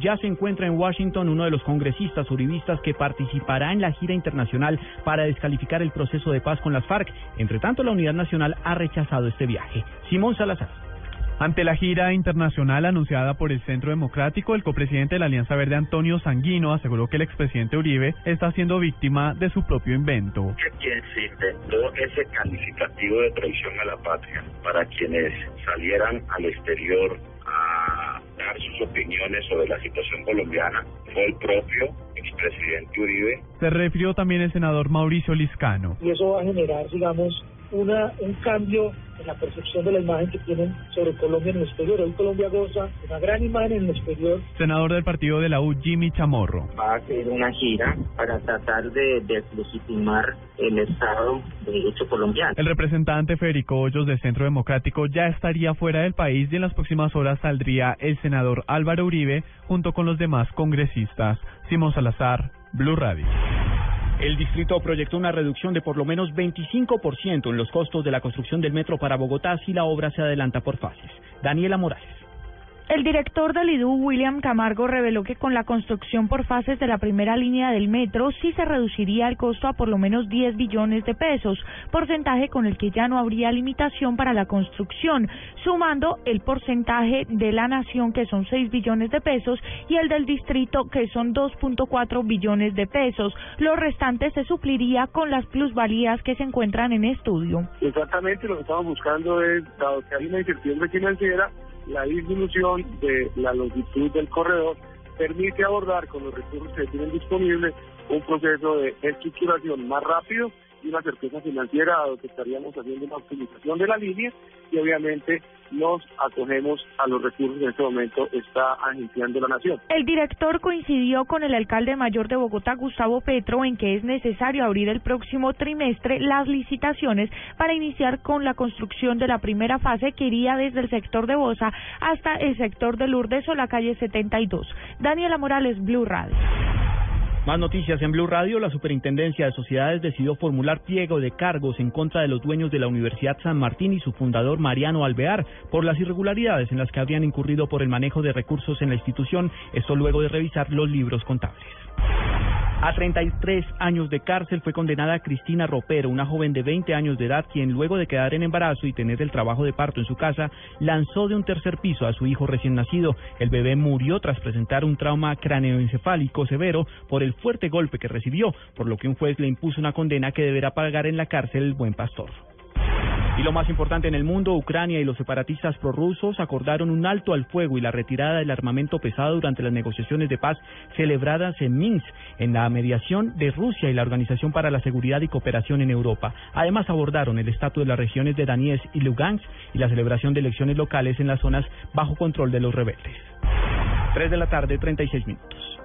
Ya se encuentra en Washington uno de los congresistas uribistas que participará en la gira internacional para descalificar el proceso de paz con las FARC. Entre tanto, la Unidad Nacional ha rechazado este viaje. Simón Salazar. Ante la gira internacional anunciada por el Centro Democrático, el copresidente de la Alianza Verde, Antonio Sanguino, aseguró que el expresidente Uribe está siendo víctima de su propio invento. Quien se inventó ese calificativo de traición a la patria para quienes salieran al exterior sus opiniones sobre la situación colombiana fue el propio expresidente Uribe. Se refirió también el senador Mauricio Liscano. Y eso va a generar, digamos, una, un cambio en la percepción de la imagen que tienen sobre Colombia en el exterior. Hoy Colombia goza de una gran imagen en el exterior. Senador del partido de la U, Jimmy Chamorro. Va a hacer una gira para tratar de deslegitimar el Estado de Derecho colombiano. El representante Federico Hoyos del Centro Democrático ya estaría fuera del país y en las próximas horas saldría el senador Álvaro Uribe junto con los demás congresistas. Simón Salazar, Blue Radio. El distrito proyectó una reducción de por lo menos 25% en los costos de la construcción del metro para Bogotá si la obra se adelanta por fases. Daniela Morales. El director del IDU, William Camargo, reveló que con la construcción por fases de la primera línea del metro sí se reduciría el costo a por lo menos 10 billones de pesos, porcentaje con el que ya no habría limitación para la construcción, sumando el porcentaje de la nación que son 6 billones de pesos y el del distrito que son 2.4 billones de pesos. Lo restante se supliría con las plusvalías que se encuentran en estudio. Exactamente lo que estamos buscando es, dado que hay una incertidumbre financiera, la disminución de la longitud del corredor permite abordar con los recursos que tienen disponibles un proceso de estructuración más rápido y una certeza financiera, dado que estaríamos haciendo una optimización de la línea y obviamente nos acogemos a los recursos que en este momento está agenciando la nación. El director coincidió con el alcalde mayor de Bogotá, Gustavo Petro, en que es necesario abrir el próximo trimestre las licitaciones para iniciar con la construcción de la primera fase que iría desde el sector de Bosa hasta el sector de Lourdes o la calle 72. Daniela Morales, Blue Radio. Más noticias en Blue Radio. La Superintendencia de Sociedades decidió formular pliego de cargos en contra de los dueños de la Universidad San Martín y su fundador Mariano Alvear por las irregularidades en las que habrían incurrido por el manejo de recursos en la institución. Esto luego de revisar los libros contables. A 33 años de cárcel fue condenada Cristina Ropero, una joven de 20 años de edad, quien luego de quedar en embarazo y tener el trabajo de parto en su casa, lanzó de un tercer piso a su hijo recién nacido. El bebé murió tras presentar un trauma craneoencefálico severo por el fuerte golpe que recibió, por lo que un juez le impuso una condena que deberá pagar en la cárcel el buen pastor. Y lo más importante en el mundo, Ucrania y los separatistas prorrusos acordaron un alto al fuego y la retirada del armamento pesado durante las negociaciones de paz celebradas en Minsk, en la mediación de Rusia y la Organización para la Seguridad y Cooperación en Europa. Además abordaron el estatus de las regiones de Donetsk y Lugansk y la celebración de elecciones locales en las zonas bajo control de los rebeldes. 3 de la tarde, 36 minutos.